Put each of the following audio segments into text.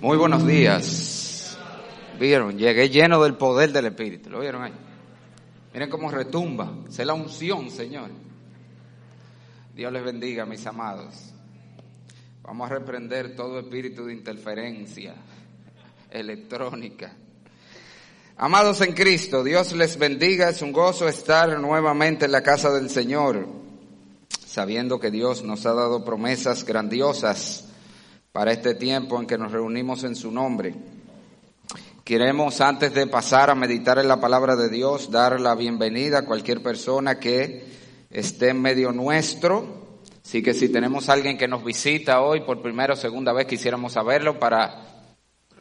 Muy buenos días. Vieron, llegué lleno del poder del Espíritu. ¿Lo vieron ahí? Miren cómo retumba. Es la unción, Señor. Dios les bendiga, mis amados. Vamos a reprender todo espíritu de interferencia electrónica. Amados en Cristo, Dios les bendiga. Es un gozo estar nuevamente en la casa del Señor, sabiendo que Dios nos ha dado promesas grandiosas para este tiempo en que nos reunimos en su nombre. Queremos, antes de pasar a meditar en la palabra de Dios, dar la bienvenida a cualquier persona que esté en medio nuestro. Así que si tenemos alguien que nos visita hoy por primera o segunda vez, quisiéramos saberlo para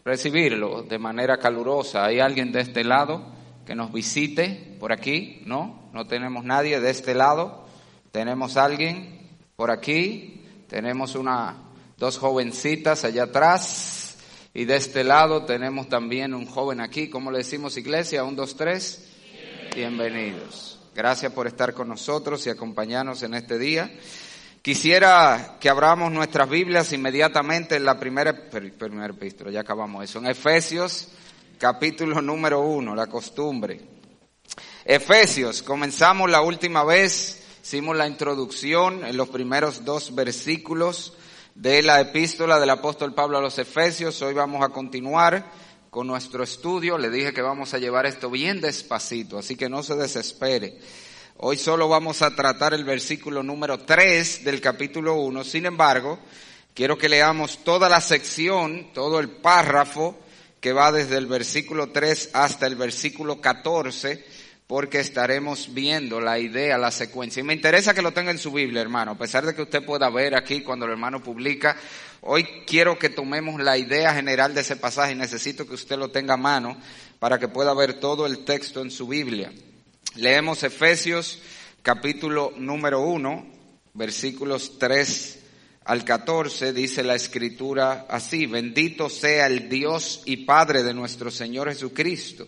recibirlo de manera calurosa. ¿Hay alguien de este lado que nos visite por aquí? ¿No? No tenemos nadie de este lado. ¿Tenemos alguien por aquí? Tenemos una dos jovencitas allá atrás y de este lado tenemos también un joven aquí. ¿Cómo le decimos iglesia? Un, dos, tres. Bienvenidos. Gracias por estar con nosotros y acompañarnos en este día. Quisiera que abramos nuestras Biblias inmediatamente en la primera, primer epístola, ya acabamos eso, en Efesios capítulo número uno, la costumbre. Efesios, comenzamos la última vez, hicimos la introducción en los primeros dos versículos de la epístola del apóstol Pablo a los Efesios. Hoy vamos a continuar con nuestro estudio. Le dije que vamos a llevar esto bien despacito, así que no se desespere. Hoy solo vamos a tratar el versículo número 3 del capítulo 1. Sin embargo, quiero que leamos toda la sección, todo el párrafo que va desde el versículo 3 hasta el versículo 14 porque estaremos viendo la idea, la secuencia. Y me interesa que lo tenga en su Biblia, hermano, a pesar de que usted pueda ver aquí cuando el hermano publica. Hoy quiero que tomemos la idea general de ese pasaje necesito que usted lo tenga a mano para que pueda ver todo el texto en su Biblia. Leemos Efesios capítulo número 1, versículos 3 al 14, dice la escritura así, bendito sea el Dios y Padre de nuestro Señor Jesucristo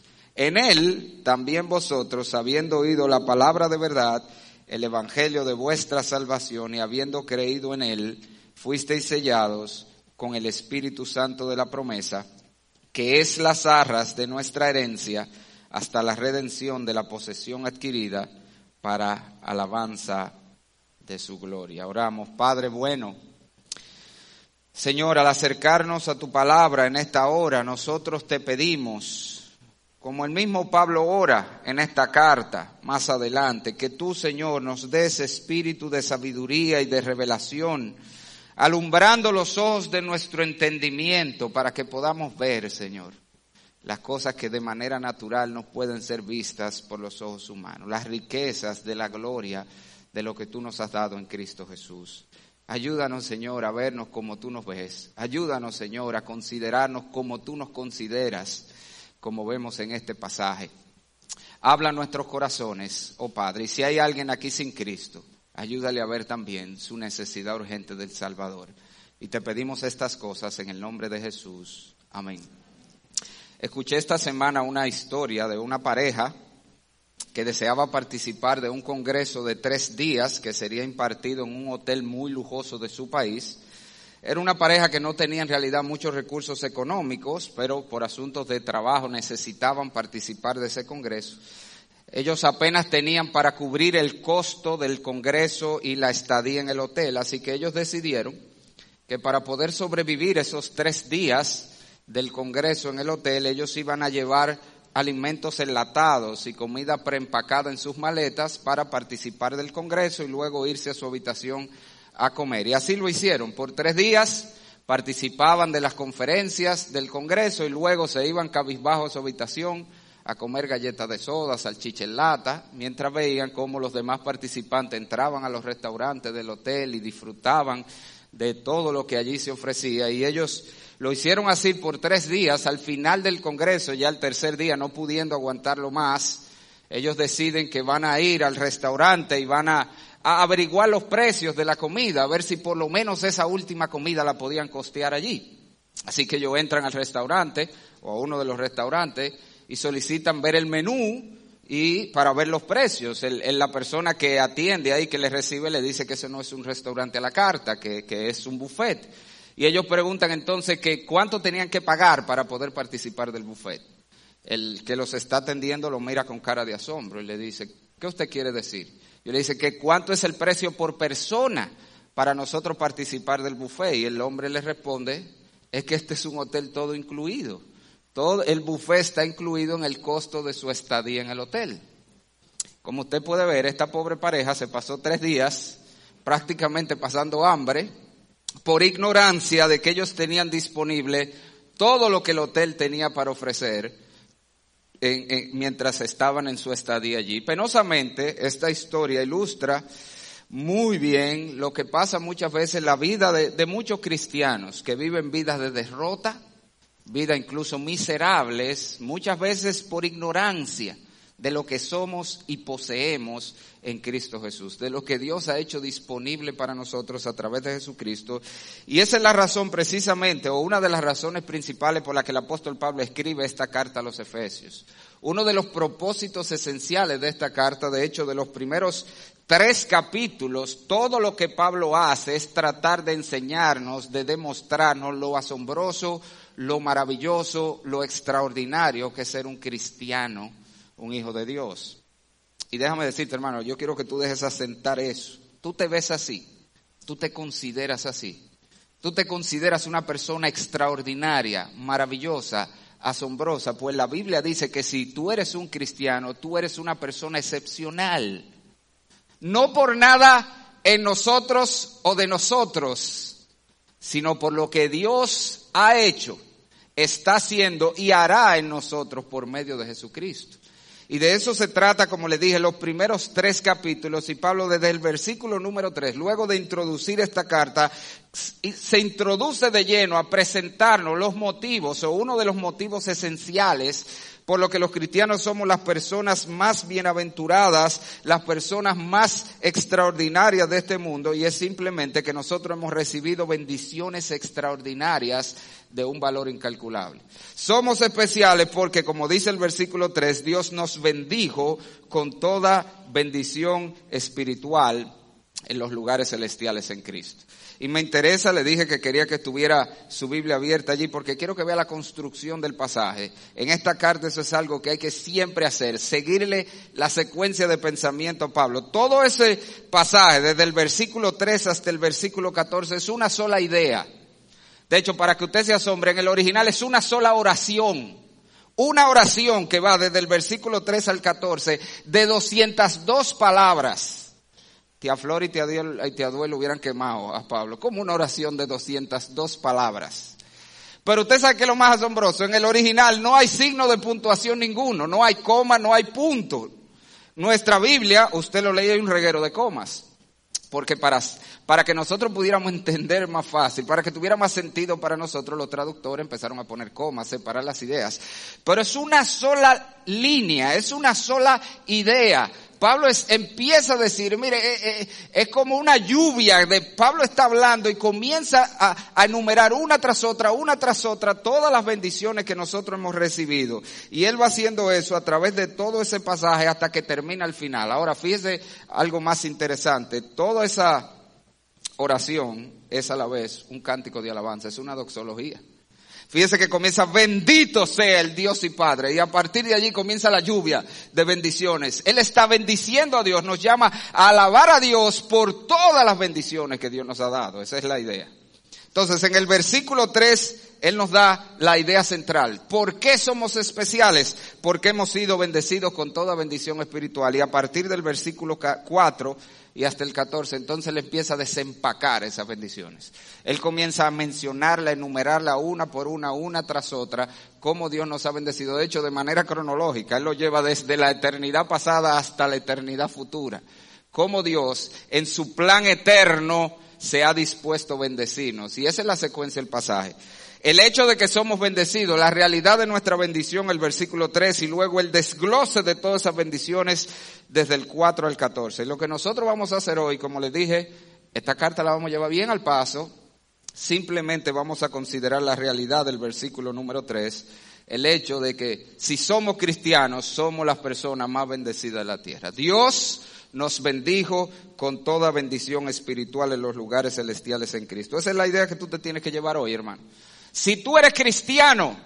en él también vosotros, habiendo oído la palabra de verdad, el evangelio de vuestra salvación y habiendo creído en él, fuisteis sellados con el Espíritu Santo de la promesa, que es las arras de nuestra herencia hasta la redención de la posesión adquirida para alabanza de su gloria. Oramos, Padre bueno. Señor, al acercarnos a tu palabra en esta hora, nosotros te pedimos como el mismo Pablo ora en esta carta más adelante, que tú, Señor, nos des espíritu de sabiduría y de revelación, alumbrando los ojos de nuestro entendimiento para que podamos ver, Señor, las cosas que de manera natural no pueden ser vistas por los ojos humanos, las riquezas de la gloria de lo que tú nos has dado en Cristo Jesús. Ayúdanos, Señor, a vernos como tú nos ves. Ayúdanos, Señor, a considerarnos como tú nos consideras como vemos en este pasaje. Habla nuestros corazones, oh Padre, y si hay alguien aquí sin Cristo, ayúdale a ver también su necesidad urgente del Salvador. Y te pedimos estas cosas en el nombre de Jesús. Amén. Escuché esta semana una historia de una pareja que deseaba participar de un congreso de tres días que sería impartido en un hotel muy lujoso de su país. Era una pareja que no tenía en realidad muchos recursos económicos, pero por asuntos de trabajo necesitaban participar de ese congreso. Ellos apenas tenían para cubrir el costo del congreso y la estadía en el hotel, así que ellos decidieron que para poder sobrevivir esos tres días del congreso en el hotel, ellos iban a llevar alimentos enlatados y comida preempacada en sus maletas para participar del Congreso y luego irse a su habitación a comer. Y así lo hicieron. Por tres días participaban de las conferencias del Congreso y luego se iban cabizbajo a su habitación a comer galletas de soda, salchicha en lata, mientras veían cómo los demás participantes entraban a los restaurantes del hotel y disfrutaban de todo lo que allí se ofrecía. Y ellos lo hicieron así por tres días. Al final del Congreso, ya el tercer día, no pudiendo aguantarlo más, ellos deciden que van a ir al restaurante y van a, averiguar los precios de la comida, a ver si por lo menos esa última comida la podían costear allí. Así que ellos entran al restaurante o a uno de los restaurantes y solicitan ver el menú y para ver los precios. la persona que atiende ahí, que les recibe, le dice que ese no es un restaurante a la carta, que, que es un buffet. Y ellos preguntan entonces que cuánto tenían que pagar para poder participar del buffet. El que los está atendiendo lo mira con cara de asombro y le dice, ¿qué usted quiere decir? Y le dice que cuánto es el precio por persona para nosotros participar del buffet. Y el hombre le responde, es que este es un hotel todo incluido. Todo el buffet está incluido en el costo de su estadía en el hotel. Como usted puede ver, esta pobre pareja se pasó tres días prácticamente pasando hambre por ignorancia de que ellos tenían disponible todo lo que el hotel tenía para ofrecer mientras estaban en su estadía allí. Penosamente, esta historia ilustra muy bien lo que pasa muchas veces en la vida de, de muchos cristianos que viven vidas de derrota, vidas incluso miserables, muchas veces por ignorancia de lo que somos y poseemos en Cristo Jesús, de lo que Dios ha hecho disponible para nosotros a través de Jesucristo. Y esa es la razón precisamente, o una de las razones principales por la que el apóstol Pablo escribe esta carta a los Efesios. Uno de los propósitos esenciales de esta carta, de hecho, de los primeros tres capítulos, todo lo que Pablo hace es tratar de enseñarnos, de demostrarnos lo asombroso, lo maravilloso, lo extraordinario que es ser un cristiano un hijo de Dios. Y déjame decirte, hermano, yo quiero que tú dejes asentar eso. Tú te ves así, tú te consideras así. Tú te consideras una persona extraordinaria, maravillosa, asombrosa, pues la Biblia dice que si tú eres un cristiano, tú eres una persona excepcional. No por nada en nosotros o de nosotros, sino por lo que Dios ha hecho, está haciendo y hará en nosotros por medio de Jesucristo. Y de eso se trata, como le dije, los primeros tres capítulos. Y Pablo desde el versículo número tres, luego de introducir esta carta, se introduce de lleno a presentarnos los motivos o uno de los motivos esenciales por lo que los cristianos somos las personas más bienaventuradas, las personas más extraordinarias de este mundo, y es simplemente que nosotros hemos recibido bendiciones extraordinarias de un valor incalculable. Somos especiales porque, como dice el versículo 3, Dios nos bendijo con toda bendición espiritual en los lugares celestiales en Cristo. Y me interesa, le dije que quería que estuviera su Biblia abierta allí porque quiero que vea la construcción del pasaje. En esta carta eso es algo que hay que siempre hacer, seguirle la secuencia de pensamiento a Pablo. Todo ese pasaje, desde el versículo 3 hasta el versículo 14, es una sola idea. De hecho, para que usted se asombre, en el original es una sola oración. Una oración que va desde el versículo 3 al 14 de 202 palabras tía Flor y tía, Duel, hubieran quemado a Pablo, como una oración de 202 palabras. Pero usted sabe que lo más asombroso, en el original no hay signo de puntuación ninguno, no hay coma, no hay punto. Nuestra Biblia, usted lo lee, hay un reguero de comas. Porque para, para que nosotros pudiéramos entender más fácil, para que tuviera más sentido para nosotros, los traductores empezaron a poner comas, separar las ideas. Pero es una sola línea, es una sola idea Pablo empieza a decir, mire, eh, eh, es como una lluvia de Pablo está hablando y comienza a, a enumerar una tras otra, una tras otra, todas las bendiciones que nosotros hemos recibido. Y él va haciendo eso a través de todo ese pasaje hasta que termina el final. Ahora, fíjese algo más interesante. Toda esa oración es a la vez un cántico de alabanza, es una doxología. Fíjese que comienza, bendito sea el Dios y Padre. Y a partir de allí comienza la lluvia de bendiciones. Él está bendiciendo a Dios, nos llama a alabar a Dios por todas las bendiciones que Dios nos ha dado. Esa es la idea. Entonces, en el versículo 3, Él nos da la idea central. ¿Por qué somos especiales? Porque hemos sido bendecidos con toda bendición espiritual. Y a partir del versículo 4, y hasta el 14, entonces le empieza a desempacar esas bendiciones. Él comienza a mencionarla, a enumerarla una por una, una tras otra, cómo Dios nos ha bendecido. De hecho, de manera cronológica, Él lo lleva desde la eternidad pasada hasta la eternidad futura. Cómo Dios, en su plan eterno, se ha dispuesto a bendecirnos. Y esa es la secuencia del pasaje. El hecho de que somos bendecidos, la realidad de nuestra bendición, el versículo 3, y luego el desglose de todas esas bendiciones desde el 4 al 14. Lo que nosotros vamos a hacer hoy, como les dije, esta carta la vamos a llevar bien al paso, simplemente vamos a considerar la realidad del versículo número 3, el hecho de que si somos cristianos, somos las personas más bendecidas de la tierra. Dios nos bendijo con toda bendición espiritual en los lugares celestiales en Cristo. Esa es la idea que tú te tienes que llevar hoy, hermano. Si tú eres cristiano,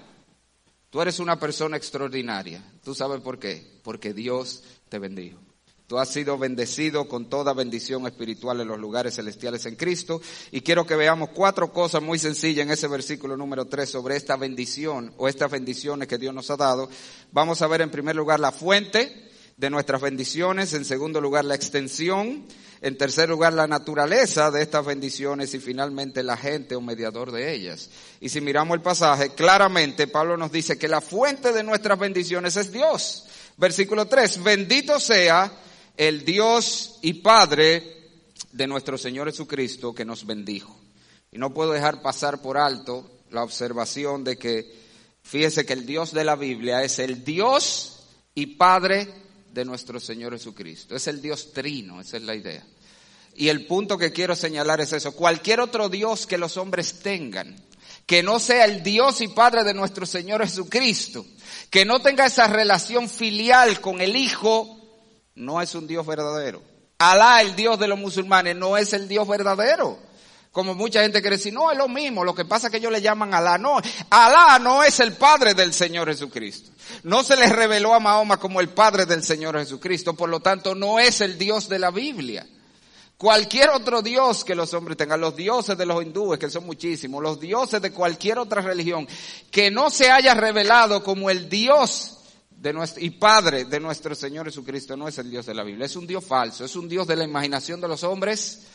tú eres una persona extraordinaria. ¿Tú sabes por qué? Porque Dios te bendijo. Tú has sido bendecido con toda bendición espiritual en los lugares celestiales en Cristo. Y quiero que veamos cuatro cosas muy sencillas en ese versículo número tres sobre esta bendición o estas bendiciones que Dios nos ha dado. Vamos a ver en primer lugar la fuente de nuestras bendiciones, en segundo lugar la extensión, en tercer lugar, la naturaleza de estas bendiciones y finalmente la gente o mediador de ellas. Y si miramos el pasaje, claramente Pablo nos dice que la fuente de nuestras bendiciones es Dios. Versículo 3, bendito sea el Dios y Padre de nuestro Señor Jesucristo que nos bendijo. Y no puedo dejar pasar por alto la observación de que, fíjese que el Dios de la Biblia es el Dios y Padre de nuestro Señor Jesucristo. Es el Dios trino, esa es la idea. Y el punto que quiero señalar es eso. Cualquier otro Dios que los hombres tengan, que no sea el Dios y Padre de nuestro Señor Jesucristo, que no tenga esa relación filial con el Hijo, no es un Dios verdadero. Alá, el Dios de los musulmanes, no es el Dios verdadero. Como mucha gente quiere decir, no, es lo mismo, lo que pasa es que ellos le llaman Alá. No, Alá no es el Padre del Señor Jesucristo. No se le reveló a Mahoma como el Padre del Señor Jesucristo, por lo tanto no es el Dios de la Biblia. Cualquier otro Dios que los hombres tengan, los dioses de los hindúes, que son muchísimos, los dioses de cualquier otra religión, que no se haya revelado como el Dios de nuestro, y Padre de nuestro Señor Jesucristo, no es el Dios de la Biblia, es un Dios falso, es un Dios de la imaginación de los hombres,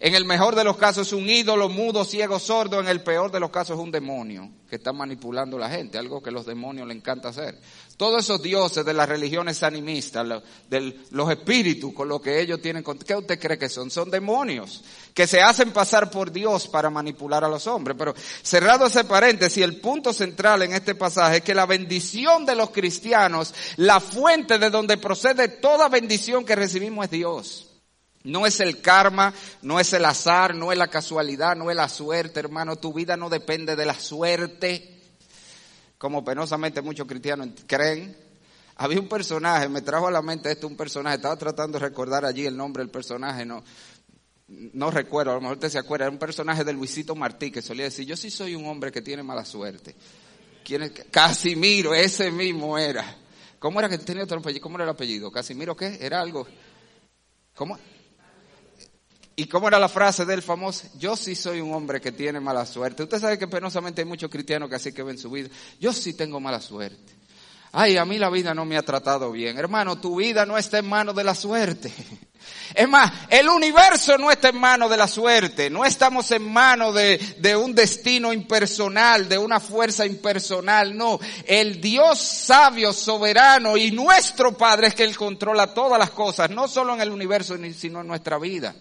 en el mejor de los casos es un ídolo mudo, ciego, sordo. En el peor de los casos es un demonio que está manipulando a la gente, algo que los demonios le encanta hacer. Todos esos dioses de las religiones animistas, de los espíritus con lo que ellos tienen, ¿qué usted cree que son? Son demonios que se hacen pasar por Dios para manipular a los hombres. Pero cerrado ese paréntesis, el punto central en este pasaje es que la bendición de los cristianos, la fuente de donde procede toda bendición que recibimos es Dios. No es el karma, no es el azar, no es la casualidad, no es la suerte, hermano. Tu vida no depende de la suerte, como penosamente muchos cristianos creen. Había un personaje, me trajo a la mente esto un personaje, estaba tratando de recordar allí el nombre del personaje, no, no recuerdo, a lo mejor usted se acuerda, era un personaje de Luisito Martí que solía decir, yo sí soy un hombre que tiene mala suerte. ¿Quién es? Casimiro, ese mismo era. ¿Cómo era que tenía otro apellido? ¿Cómo era el apellido? ¿Casimiro qué? ¿Era algo? ¿Cómo? ¿Y cómo era la frase del famoso? Yo sí soy un hombre que tiene mala suerte. Usted sabe que penosamente hay muchos cristianos que así que ven su vida. Yo sí tengo mala suerte. Ay, a mí la vida no me ha tratado bien. Hermano, tu vida no está en manos de la suerte. Es más, el universo no está en manos de la suerte. No estamos en manos de, de un destino impersonal, de una fuerza impersonal. No, el Dios sabio, soberano y nuestro Padre es que Él controla todas las cosas, no solo en el universo, sino en nuestra vida.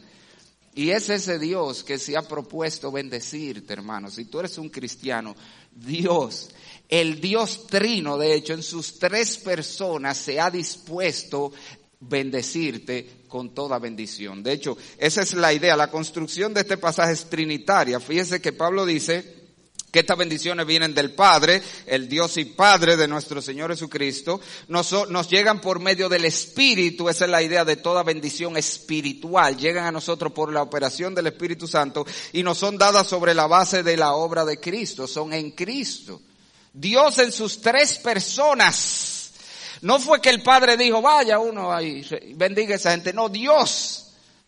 Y es ese Dios que se ha propuesto bendecirte, hermano. Si tú eres un cristiano, Dios, el Dios trino, de hecho, en sus tres personas se ha dispuesto bendecirte con toda bendición. De hecho, esa es la idea. La construcción de este pasaje es trinitaria. Fíjese que Pablo dice que estas bendiciones vienen del Padre, el Dios y Padre de nuestro Señor Jesucristo, nos, nos, llegan por medio del Espíritu, esa es la idea de toda bendición espiritual, llegan a nosotros por la operación del Espíritu Santo y nos son dadas sobre la base de la obra de Cristo, son en Cristo. Dios en sus tres personas. No fue que el Padre dijo, vaya uno ahí, bendiga a esa gente, no, Dios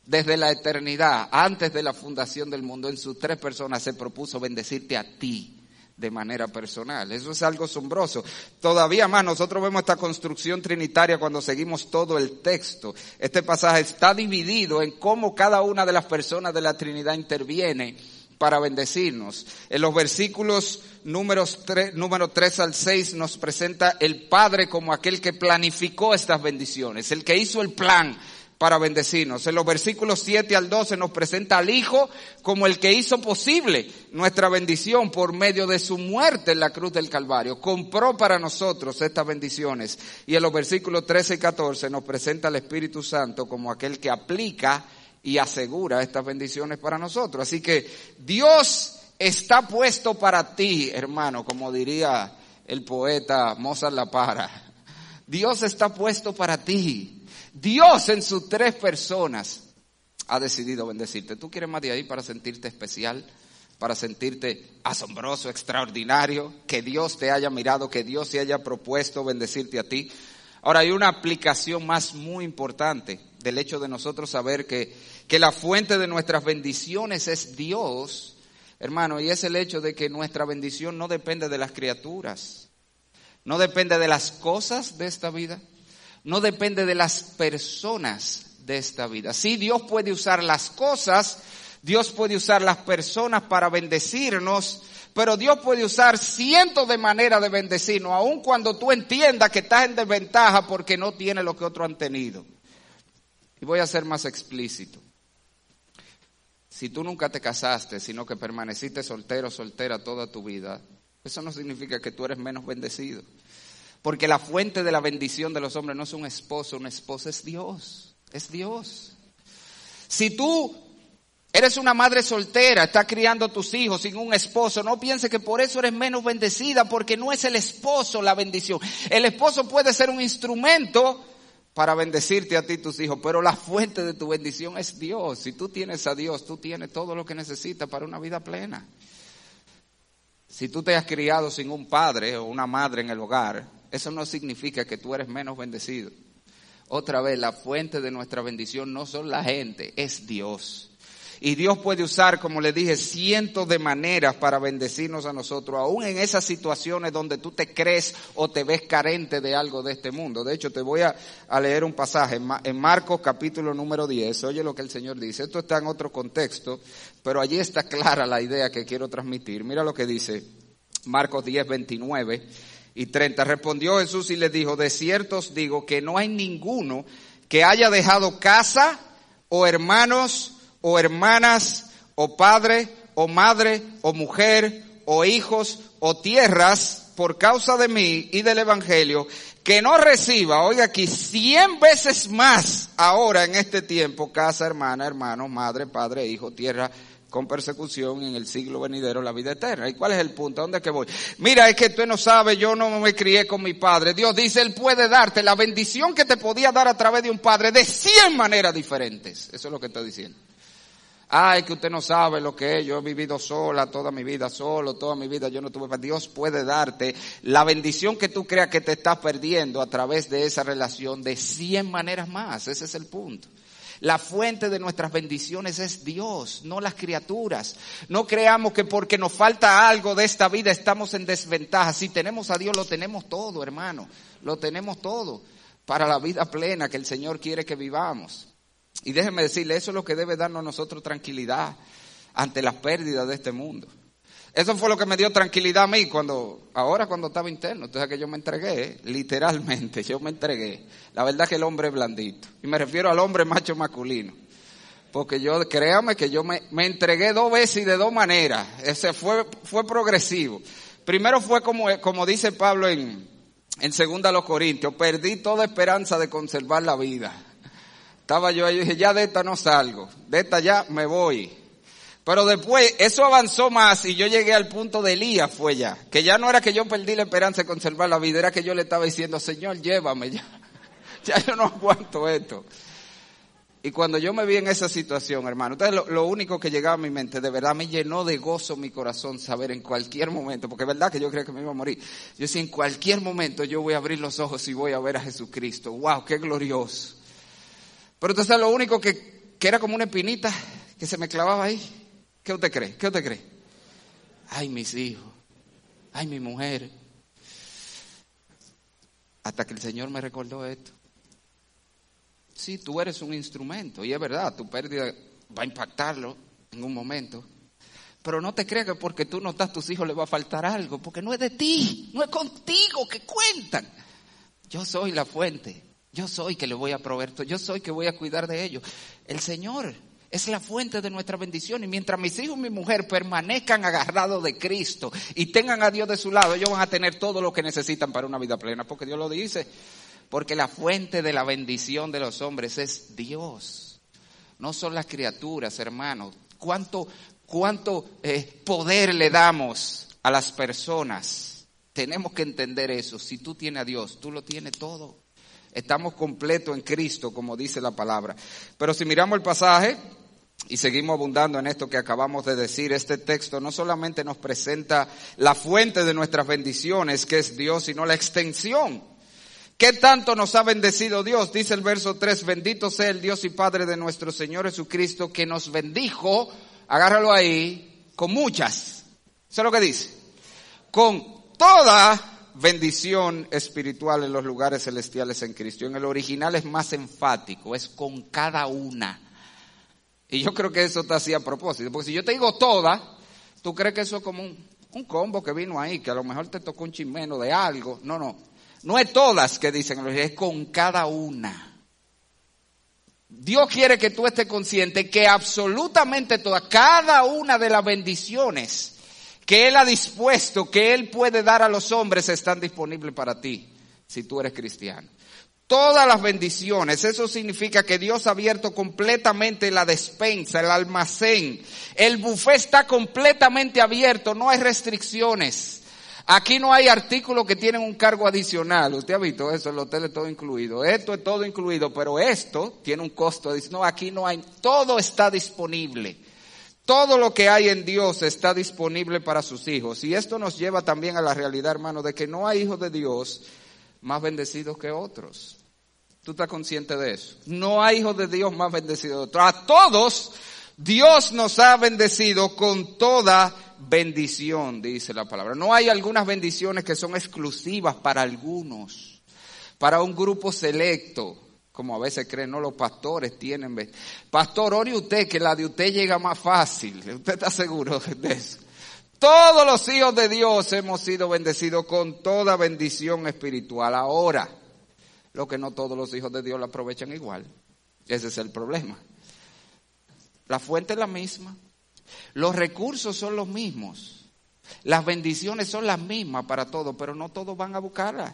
desde la eternidad, antes de la fundación del mundo, en sus tres personas se propuso bendecirte a ti de manera personal. Eso es algo asombroso. Todavía más, nosotros vemos esta construcción trinitaria cuando seguimos todo el texto. Este pasaje está dividido en cómo cada una de las personas de la Trinidad interviene para bendecirnos. En los versículos números número 3 al 6 nos presenta el Padre como aquel que planificó estas bendiciones, el que hizo el plan para bendecirnos. En los versículos 7 al 12 nos presenta al Hijo como el que hizo posible nuestra bendición por medio de su muerte en la cruz del Calvario. Compró para nosotros estas bendiciones. Y en los versículos 13 y 14 nos presenta al Espíritu Santo como aquel que aplica y asegura estas bendiciones para nosotros. Así que Dios está puesto para ti, hermano, como diría el poeta Mozart La Para. Dios está puesto para ti. Dios en sus tres personas ha decidido bendecirte. ¿Tú quieres más de ahí para sentirte especial? Para sentirte asombroso, extraordinario, que Dios te haya mirado, que Dios te haya propuesto bendecirte a ti. Ahora hay una aplicación más muy importante del hecho de nosotros saber que, que la fuente de nuestras bendiciones es Dios, hermano, y es el hecho de que nuestra bendición no depende de las criaturas, no depende de las cosas de esta vida, no depende de las personas de esta vida. Sí, Dios puede usar las cosas, Dios puede usar las personas para bendecirnos, pero Dios puede usar cientos de maneras de bendecirnos, aun cuando tú entiendas que estás en desventaja porque no tienes lo que otros han tenido. Y voy a ser más explícito. Si tú nunca te casaste, sino que permaneciste soltero, soltera toda tu vida, eso no significa que tú eres menos bendecido. Porque la fuente de la bendición de los hombres no es un esposo, una esposa es Dios, es Dios. Si tú eres una madre soltera, estás criando a tus hijos sin un esposo, no pienses que por eso eres menos bendecida, porque no es el esposo la bendición. El esposo puede ser un instrumento para bendecirte a ti y tus hijos, pero la fuente de tu bendición es Dios. Si tú tienes a Dios, tú tienes todo lo que necesitas para una vida plena. Si tú te has criado sin un padre o una madre en el hogar, eso no significa que tú eres menos bendecido. Otra vez, la fuente de nuestra bendición no son la gente, es Dios. Y Dios puede usar, como le dije, cientos de maneras para bendecirnos a nosotros, aún en esas situaciones donde tú te crees o te ves carente de algo de este mundo. De hecho, te voy a, leer un pasaje en Marcos capítulo número 10. Oye lo que el Señor dice. Esto está en otro contexto, pero allí está clara la idea que quiero transmitir. Mira lo que dice Marcos 10, 29 y 30. Respondió Jesús y le dijo, de cierto os digo que no hay ninguno que haya dejado casa o hermanos o hermanas o padre o madre o mujer o hijos o tierras por causa de mí y del Evangelio, que no reciba, oiga aquí, cien veces más ahora en este tiempo, casa, hermana, hermano, madre, padre, hijo, tierra, con persecución en el siglo venidero la vida eterna. ¿Y cuál es el punto? ¿A dónde es que voy? Mira, es que tú no sabes, yo no me crié con mi padre. Dios dice, Él puede darte la bendición que te podía dar a través de un padre de cien maneras diferentes. Eso es lo que está diciendo. Ay, que usted no sabe lo que es. Yo he vivido sola toda mi vida, solo, toda mi vida yo no tuve. Dios puede darte la bendición que tú creas que te estás perdiendo a través de esa relación de cien maneras más. Ese es el punto. La fuente de nuestras bendiciones es Dios, no las criaturas. No creamos que porque nos falta algo de esta vida estamos en desventaja. Si tenemos a Dios, lo tenemos todo, hermano. Lo tenemos todo para la vida plena que el Señor quiere que vivamos. Y déjenme decirle, eso es lo que debe darnos a nosotros tranquilidad ante las pérdidas de este mundo. Eso fue lo que me dio tranquilidad a mí cuando, ahora cuando estaba interno. Entonces que yo me entregué, literalmente, yo me entregué. La verdad es que el hombre es blandito. Y me refiero al hombre macho masculino. Porque yo, créame que yo me, me entregué dos veces y de dos maneras. Ese fue, fue progresivo. Primero fue como, como dice Pablo en, en segunda los Corintios, perdí toda esperanza de conservar la vida. Estaba yo ahí y dije, ya de esta no salgo, de esta ya me voy. Pero después eso avanzó más y yo llegué al punto de Elías fue ya, que ya no era que yo perdí la esperanza de conservar la vida, era que yo le estaba diciendo, Señor, llévame ya, ya yo no aguanto esto. Y cuando yo me vi en esa situación, hermano, entonces lo, único que llegaba a mi mente, de verdad me llenó de gozo mi corazón saber en cualquier momento, porque es verdad que yo creía que me iba a morir. Yo decía, en cualquier momento yo voy a abrir los ojos y voy a ver a Jesucristo. ¡Wow! ¡Qué glorioso! Pero entonces lo único que, que era como una espinita que se me clavaba ahí. ¿Qué usted cree? ¿Qué usted cree? Ay, mis hijos. Ay, mi mujer. Hasta que el Señor me recordó esto. Sí, tú eres un instrumento y es verdad, tu pérdida va a impactarlo en un momento. Pero no te creas que porque tú no estás, tus hijos les va a faltar algo, porque no es de ti, no es contigo que cuentan. Yo soy la fuente, yo soy que le voy a proveer, yo soy que voy a cuidar de ellos. El Señor es la fuente de nuestra bendición y mientras mis hijos y mi mujer permanezcan agarrados de Cristo y tengan a Dios de su lado, ellos van a tener todo lo que necesitan para una vida plena, porque Dios lo dice. Porque la fuente de la bendición de los hombres es Dios. No son las criaturas, hermanos. ¿Cuánto, cuánto eh, poder le damos a las personas? Tenemos que entender eso. Si tú tienes a Dios, tú lo tienes todo. Estamos completos en Cristo, como dice la palabra. Pero si miramos el pasaje, y seguimos abundando en esto que acabamos de decir, este texto no solamente nos presenta la fuente de nuestras bendiciones, que es Dios, sino la extensión ¿Qué tanto nos ha bendecido Dios? Dice el verso 3, bendito sea el Dios y Padre de nuestro Señor Jesucristo, que nos bendijo, agárralo ahí, con muchas. ¿Eso es lo que dice? Con toda bendición espiritual en los lugares celestiales en Cristo. En el original es más enfático, es con cada una. Y yo creo que eso está así a propósito, porque si yo te digo toda, tú crees que eso es como un, combo que vino ahí, que a lo mejor te tocó un chimeno de algo. No, no. No es todas que dicen, es con cada una. Dios quiere que tú estés consciente que absolutamente todas, cada una de las bendiciones que Él ha dispuesto, que Él puede dar a los hombres, están disponibles para ti, si tú eres cristiano. Todas las bendiciones, eso significa que Dios ha abierto completamente la despensa, el almacén. El buffet está completamente abierto, no hay restricciones. Aquí no hay artículos que tienen un cargo adicional. Usted ha visto eso, el hotel es todo incluido. Esto es todo incluido, pero esto tiene un costo. No, aquí no hay, todo está disponible. Todo lo que hay en Dios está disponible para sus hijos. Y esto nos lleva también a la realidad, hermano, de que no hay hijos de Dios más bendecidos que otros. ¿Tú estás consciente de eso? No hay hijos de Dios más bendecidos. A todos Dios nos ha bendecido con toda bendición, dice la palabra. No hay algunas bendiciones que son exclusivas para algunos, para un grupo selecto, como a veces creen, no los pastores tienen. Pastor, ore usted que la de usted llega más fácil. ¿Usted está seguro de eso? Todos los hijos de Dios hemos sido bendecidos con toda bendición espiritual. Ahora, lo que no todos los hijos de Dios lo aprovechan igual. Ese es el problema. La fuente es la misma. Los recursos son los mismos. Las bendiciones son las mismas para todos, pero no todos van a buscarlas.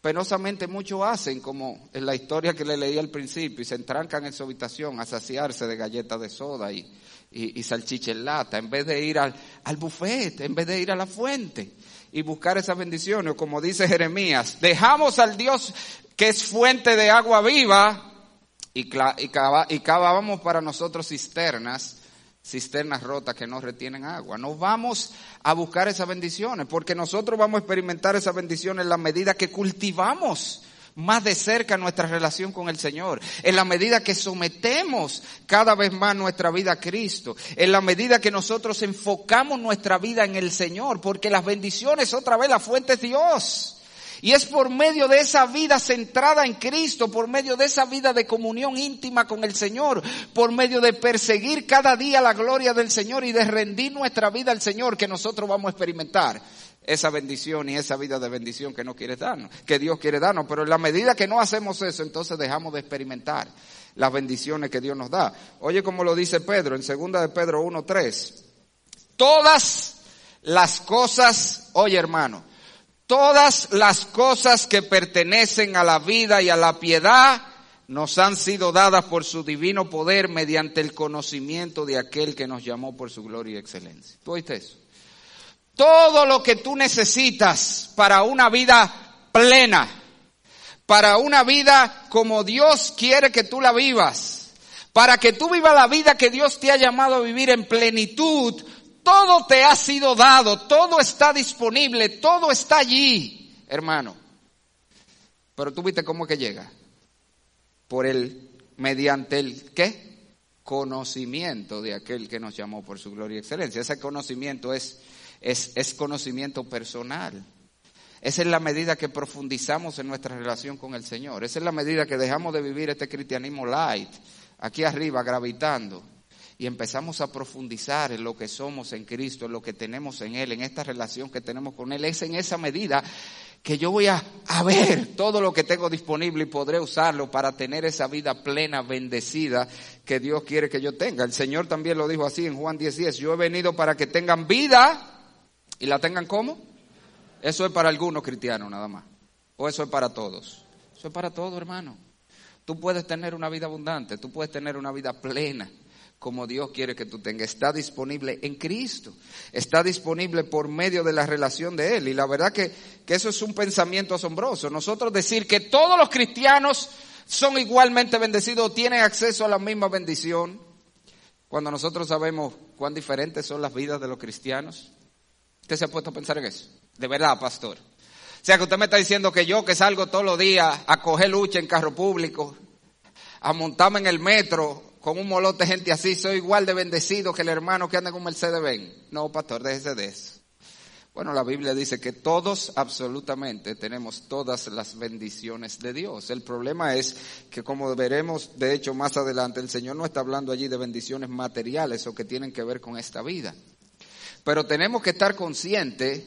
Penosamente muchos hacen, como en la historia que le leí al principio, y se entrancan en su habitación a saciarse de galletas de soda y, y, en lata, en vez de ir al, al buffet, en vez de ir a la fuente y buscar esas bendiciones. O como dice Jeremías, dejamos al Dios que es fuente de agua viva y, cavábamos para nosotros cisternas cisternas rotas que no retienen agua. No vamos a buscar esas bendiciones, porque nosotros vamos a experimentar esas bendiciones en la medida que cultivamos más de cerca nuestra relación con el Señor, en la medida que sometemos cada vez más nuestra vida a Cristo, en la medida que nosotros enfocamos nuestra vida en el Señor, porque las bendiciones otra vez la fuente es Dios. Y es por medio de esa vida centrada en Cristo, por medio de esa vida de comunión íntima con el Señor, por medio de perseguir cada día la gloria del Señor y de rendir nuestra vida al Señor que nosotros vamos a experimentar esa bendición y esa vida de bendición que no quiere darnos, que Dios quiere darnos. Pero en la medida que no hacemos eso, entonces dejamos de experimentar las bendiciones que Dios nos da. Oye como lo dice Pedro en segunda de Pedro 1.3. Todas las cosas, oye hermano, Todas las cosas que pertenecen a la vida y a la piedad nos han sido dadas por su divino poder mediante el conocimiento de aquel que nos llamó por su gloria y excelencia. ¿Tú oíste eso? Todo lo que tú necesitas para una vida plena, para una vida como Dios quiere que tú la vivas, para que tú vivas la vida que Dios te ha llamado a vivir en plenitud, todo te ha sido dado, todo está disponible, todo está allí, hermano. Pero tú viste cómo que llega. Por el, mediante el, ¿qué? Conocimiento de aquel que nos llamó por su gloria y excelencia. Ese conocimiento es, es, es conocimiento personal. Esa es la medida que profundizamos en nuestra relación con el Señor. Esa es la medida que dejamos de vivir este cristianismo light, aquí arriba, gravitando y empezamos a profundizar en lo que somos en Cristo, en lo que tenemos en Él, en esta relación que tenemos con Él, es en esa medida que yo voy a, ver todo lo que tengo disponible y podré usarlo para tener esa vida plena, bendecida que Dios quiere que yo tenga. El Señor también lo dijo así en Juan 10:10, 10, yo he venido para que tengan vida y la tengan como. Eso es para algunos cristianos nada más. O eso es para todos. Eso es para todos, hermano. Tú puedes tener una vida abundante, tú puedes tener una vida plena como Dios quiere que tú tengas. Está disponible en Cristo. Está disponible por medio de la relación de Él. Y la verdad que, que eso es un pensamiento asombroso. Nosotros decir que todos los cristianos son igualmente bendecidos, tienen acceso a la misma bendición, cuando nosotros sabemos cuán diferentes son las vidas de los cristianos. ¿Usted se ha puesto a pensar en eso? De verdad, pastor. O sea, que usted me está diciendo que yo que salgo todos los días a coger lucha en carro público, a montarme en el metro, con un molote de gente así, soy igual de bendecido que el hermano que anda con Mercedes Benz. No, pastor, déjese de eso. Bueno, la Biblia dice que todos absolutamente tenemos todas las bendiciones de Dios. El problema es que como veremos, de hecho, más adelante, el Señor no está hablando allí de bendiciones materiales o que tienen que ver con esta vida. Pero tenemos que estar conscientes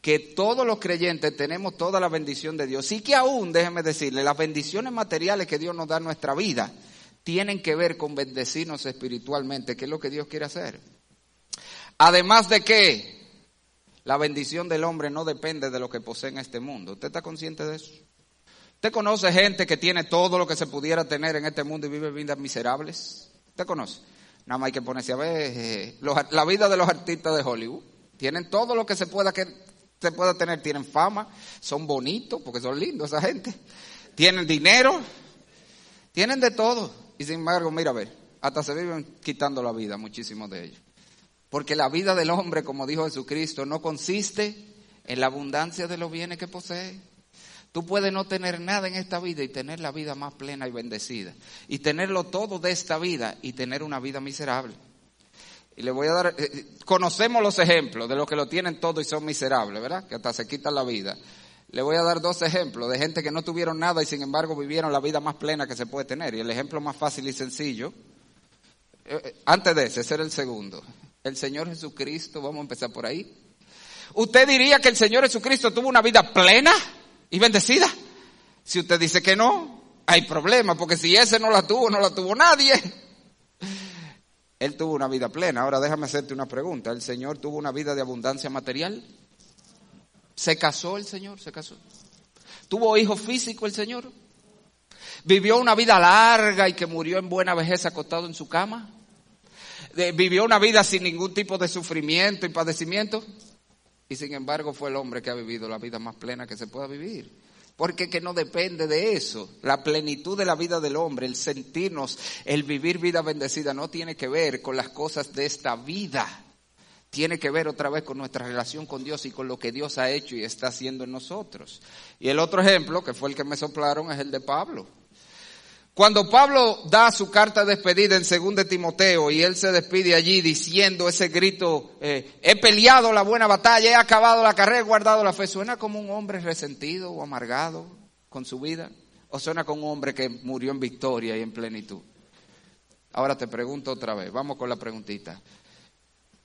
que todos los creyentes tenemos toda la bendición de Dios. Y que aún, déjeme decirle, las bendiciones materiales que Dios nos da en nuestra vida, tienen que ver con bendecirnos espiritualmente, que es lo que Dios quiere hacer. Además de que la bendición del hombre no depende de lo que posee en este mundo. ¿Usted está consciente de eso? ¿Usted conoce gente que tiene todo lo que se pudiera tener en este mundo y vive vidas miserables? ¿Usted conoce? Nada más hay que ponerse a ver eh, la vida de los artistas de Hollywood. Tienen todo lo que se pueda que se pueda tener, tienen fama, son bonitos porque son lindos esa gente. Tienen dinero, tienen de todo. Y sin embargo, mira a ver, hasta se viven quitando la vida muchísimos de ellos. Porque la vida del hombre, como dijo Jesucristo, no consiste en la abundancia de los bienes que posee. Tú puedes no tener nada en esta vida y tener la vida más plena y bendecida. Y tenerlo todo de esta vida y tener una vida miserable. Y le voy a dar, eh, conocemos los ejemplos de los que lo tienen todo y son miserables, ¿verdad? Que hasta se quitan la vida. Le voy a dar dos ejemplos de gente que no tuvieron nada y sin embargo vivieron la vida más plena que se puede tener. Y el ejemplo más fácil y sencillo, eh, eh, antes de ese, ese era el segundo. El Señor Jesucristo, vamos a empezar por ahí. ¿Usted diría que el Señor Jesucristo tuvo una vida plena y bendecida? Si usted dice que no, hay problema, porque si ese no la tuvo, no la tuvo nadie. Él tuvo una vida plena. Ahora déjame hacerte una pregunta. ¿El Señor tuvo una vida de abundancia material? ¿Se casó el Señor? ¿Se casó? ¿Tuvo hijo físico el Señor? ¿Vivió una vida larga y que murió en buena vejez acostado en su cama? ¿Vivió una vida sin ningún tipo de sufrimiento y padecimiento? Y sin embargo fue el hombre que ha vivido la vida más plena que se pueda vivir. Porque que no depende de eso. La plenitud de la vida del hombre, el sentirnos, el vivir vida bendecida, no tiene que ver con las cosas de esta vida tiene que ver otra vez con nuestra relación con Dios y con lo que Dios ha hecho y está haciendo en nosotros. Y el otro ejemplo, que fue el que me soplaron, es el de Pablo. Cuando Pablo da su carta de despedida en 2 de Timoteo y él se despide allí diciendo ese grito, eh, he peleado la buena batalla, he acabado la carrera, he guardado la fe, ¿suena como un hombre resentido o amargado con su vida? ¿O suena como un hombre que murió en victoria y en plenitud? Ahora te pregunto otra vez, vamos con la preguntita.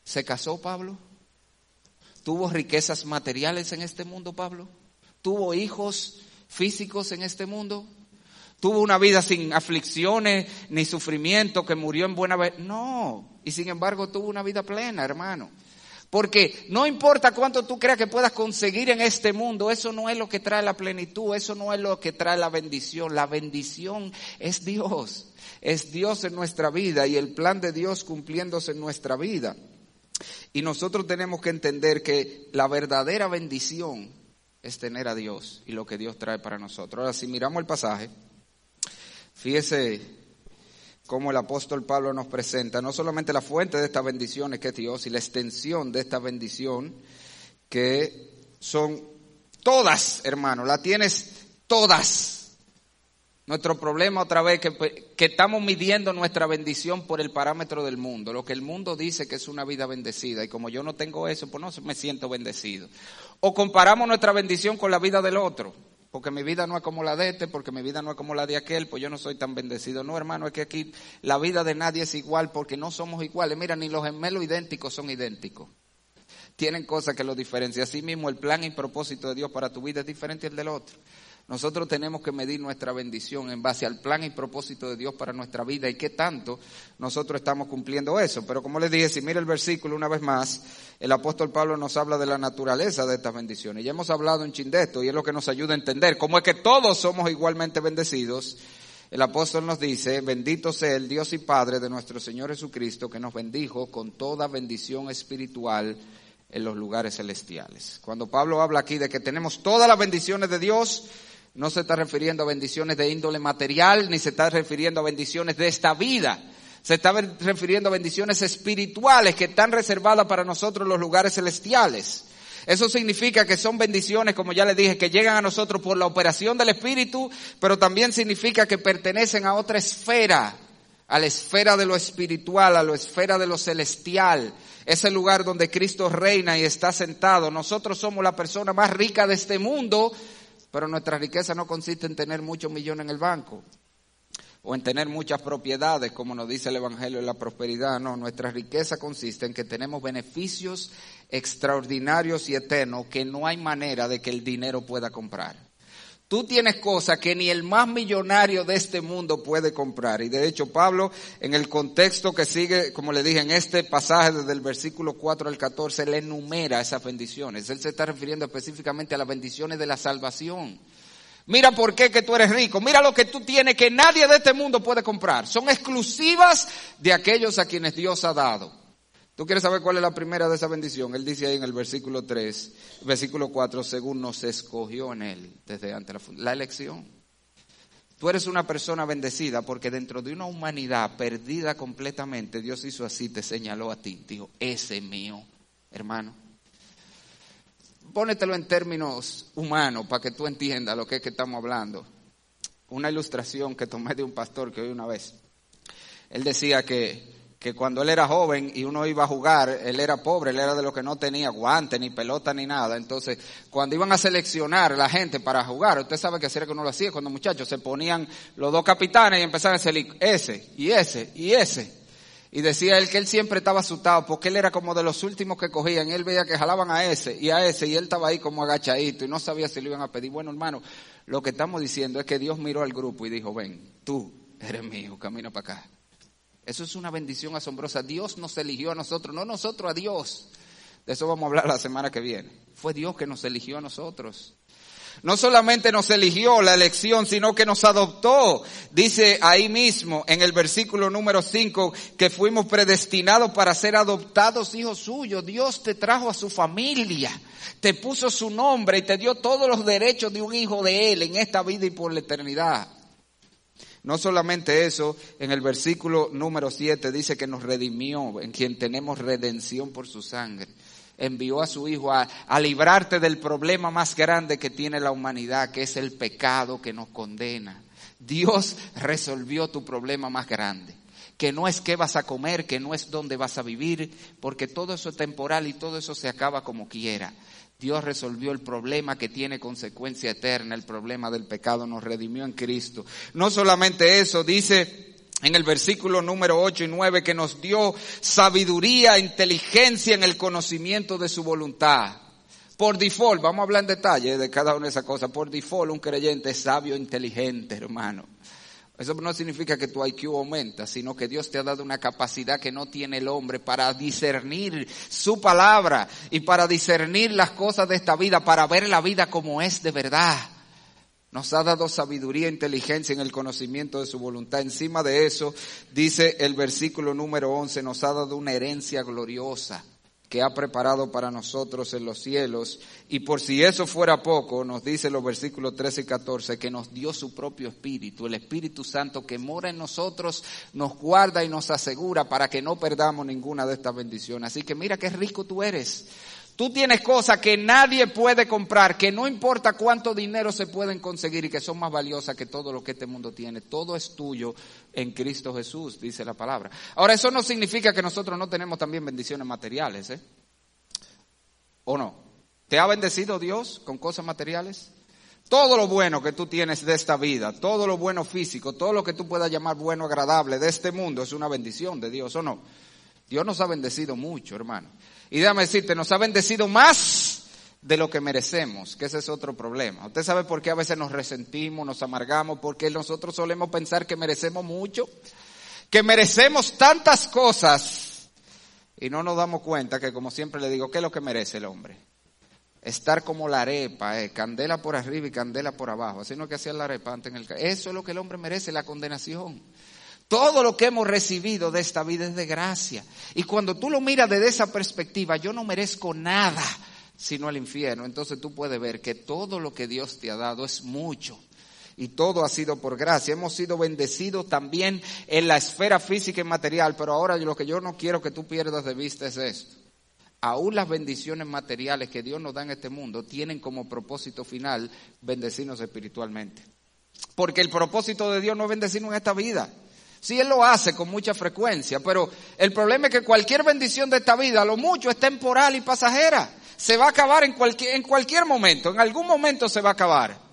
¿Se casó Pablo? ¿Tuvo riquezas materiales en este mundo Pablo? ¿Tuvo hijos físicos en este mundo? ¿Tuvo una vida sin aflicciones ni sufrimiento que murió en buena vez? No. Y sin embargo tuvo una vida plena, hermano. Porque no importa cuánto tú creas que puedas conseguir en este mundo, eso no es lo que trae la plenitud, eso no es lo que trae la bendición. La bendición es Dios, es Dios en nuestra vida y el plan de Dios cumpliéndose en nuestra vida. Y nosotros tenemos que entender que la verdadera bendición es tener a Dios y lo que Dios trae para nosotros. Ahora, si miramos el pasaje, fíjese como el apóstol Pablo nos presenta, no solamente la fuente de estas bendiciones que es Dios y la extensión de esta bendición, que son todas, hermano, la tienes todas. Nuestro problema otra vez que, que estamos midiendo nuestra bendición por el parámetro del mundo, lo que el mundo dice que es una vida bendecida y como yo no tengo eso, pues no me siento bendecido. O comparamos nuestra bendición con la vida del otro porque mi vida no es como la de este, porque mi vida no es como la de aquel, pues yo no soy tan bendecido. No, hermano, es que aquí la vida de nadie es igual porque no somos iguales. Mira, ni los gemelos idénticos son idénticos. Tienen cosas que los diferencian. Así mismo el plan y propósito de Dios para tu vida es diferente al del otro. Nosotros tenemos que medir nuestra bendición en base al plan y propósito de Dios para nuestra vida y qué tanto nosotros estamos cumpliendo eso. Pero como les dije, si mira el versículo una vez más, el apóstol Pablo nos habla de la naturaleza de estas bendiciones. Ya hemos hablado un chin de esto y es lo que nos ayuda a entender cómo es que todos somos igualmente bendecidos. El apóstol nos dice, bendito sea el Dios y Padre de nuestro Señor Jesucristo que nos bendijo con toda bendición espiritual en los lugares celestiales. Cuando Pablo habla aquí de que tenemos todas las bendiciones de Dios, no se está refiriendo a bendiciones de índole material, ni se está refiriendo a bendiciones de esta vida. Se está refiriendo a bendiciones espirituales que están reservadas para nosotros en los lugares celestiales. Eso significa que son bendiciones, como ya les dije, que llegan a nosotros por la operación del Espíritu, pero también significa que pertenecen a otra esfera, a la esfera de lo espiritual, a la esfera de lo celestial. Ese lugar donde Cristo reina y está sentado. Nosotros somos la persona más rica de este mundo, pero nuestra riqueza no consiste en tener muchos millones en el banco o en tener muchas propiedades, como nos dice el Evangelio de la prosperidad. No, nuestra riqueza consiste en que tenemos beneficios extraordinarios y eternos que no hay manera de que el dinero pueda comprar. Tú tienes cosas que ni el más millonario de este mundo puede comprar. Y de hecho Pablo, en el contexto que sigue, como le dije, en este pasaje desde el versículo 4 al 14, le enumera esas bendiciones. Él se está refiriendo específicamente a las bendiciones de la salvación. Mira por qué que tú eres rico. Mira lo que tú tienes que nadie de este mundo puede comprar. Son exclusivas de aquellos a quienes Dios ha dado. ¿Tú quieres saber cuál es la primera de esa bendición? Él dice ahí en el versículo 3, versículo 4, según nos escogió en él desde antes la, la elección. Tú eres una persona bendecida porque dentro de una humanidad perdida completamente, Dios hizo así, te señaló a ti, dijo, ese es mío, hermano. Pónetelo en términos humanos para que tú entiendas lo que es que estamos hablando. Una ilustración que tomé de un pastor que oí una vez. Él decía que que cuando él era joven y uno iba a jugar, él era pobre, él era de los que no tenía guante, ni pelota, ni nada. Entonces, cuando iban a seleccionar la gente para jugar, usted sabe que era que uno lo hacía, cuando muchachos se ponían los dos capitanes y empezaban a hacer ese, y ese, y ese. Y decía él que él siempre estaba asustado porque él era como de los últimos que cogían. Él veía que jalaban a ese y a ese y él estaba ahí como agachadito y no sabía si le iban a pedir. Bueno, hermano, lo que estamos diciendo es que Dios miró al grupo y dijo, ven, tú eres mío, camina para acá. Eso es una bendición asombrosa. Dios nos eligió a nosotros, no nosotros a Dios. De eso vamos a hablar la semana que viene. Fue Dios que nos eligió a nosotros. No solamente nos eligió la elección, sino que nos adoptó. Dice ahí mismo en el versículo número 5 que fuimos predestinados para ser adoptados hijos suyos. Dios te trajo a su familia, te puso su nombre y te dio todos los derechos de un hijo de él en esta vida y por la eternidad. No solamente eso, en el versículo número 7 dice que nos redimió, en quien tenemos redención por su sangre. Envió a su Hijo a, librarte del problema más grande que tiene la humanidad, que es el pecado que nos condena. Dios resolvió tu problema más grande, que no es qué vas a comer, que no es dónde vas a vivir, porque todo eso es temporal y todo eso se acaba como quiera. Dios resolvió el problema que tiene consecuencia eterna, el problema del pecado, nos redimió en Cristo. No solamente eso, dice en el versículo número 8 y 9 que nos dio sabiduría, inteligencia en el conocimiento de su voluntad. Por default, vamos a hablar en detalle de cada una de esas cosas. Por default, un creyente es sabio, inteligente, hermano. Eso no significa que tu IQ aumenta, sino que Dios te ha dado una capacidad que no tiene el hombre para discernir su palabra y para discernir las cosas de esta vida, para ver la vida como es de verdad. Nos ha dado sabiduría e inteligencia en el conocimiento de su voluntad. Encima de eso, dice el versículo número 11, nos ha dado una herencia gloriosa que ha preparado para nosotros en los cielos. Y por si eso fuera poco, nos dice los versículos 13 y 14, que nos dio su propio Espíritu, el Espíritu Santo que mora en nosotros, nos guarda y nos asegura para que no perdamos ninguna de estas bendiciones. Así que mira qué rico tú eres. Tú tienes cosas que nadie puede comprar, que no importa cuánto dinero se pueden conseguir y que son más valiosas que todo lo que este mundo tiene. Todo es tuyo en Cristo Jesús, dice la palabra. Ahora, eso no significa que nosotros no tenemos también bendiciones materiales, ¿eh? ¿O no? ¿Te ha bendecido Dios con cosas materiales? Todo lo bueno que tú tienes de esta vida, todo lo bueno físico, todo lo que tú puedas llamar bueno, agradable de este mundo es una bendición de Dios, ¿o no? Dios nos ha bendecido mucho, hermano. Y déjame decirte, nos ha bendecido más de lo que merecemos, que ese es otro problema. Usted sabe por qué a veces nos resentimos, nos amargamos, porque nosotros solemos pensar que merecemos mucho, que merecemos tantas cosas y no nos damos cuenta que, como siempre le digo, ¿qué es lo que merece el hombre? Estar como la arepa, eh, candela por arriba y candela por abajo. Así no que hacía la arepa antes en el... Eso es lo que el hombre merece, la condenación. Todo lo que hemos recibido de esta vida es de gracia. Y cuando tú lo miras desde esa perspectiva, yo no merezco nada sino el infierno. Entonces tú puedes ver que todo lo que Dios te ha dado es mucho. Y todo ha sido por gracia. Hemos sido bendecidos también en la esfera física y material. Pero ahora lo que yo no quiero que tú pierdas de vista es esto. Aún las bendiciones materiales que Dios nos da en este mundo tienen como propósito final bendecirnos espiritualmente. Porque el propósito de Dios no es bendecirnos en esta vida. Sí, Él lo hace con mucha frecuencia, pero el problema es que cualquier bendición de esta vida, lo mucho, es temporal y pasajera. Se va a acabar en cualquier, en cualquier momento, en algún momento se va a acabar.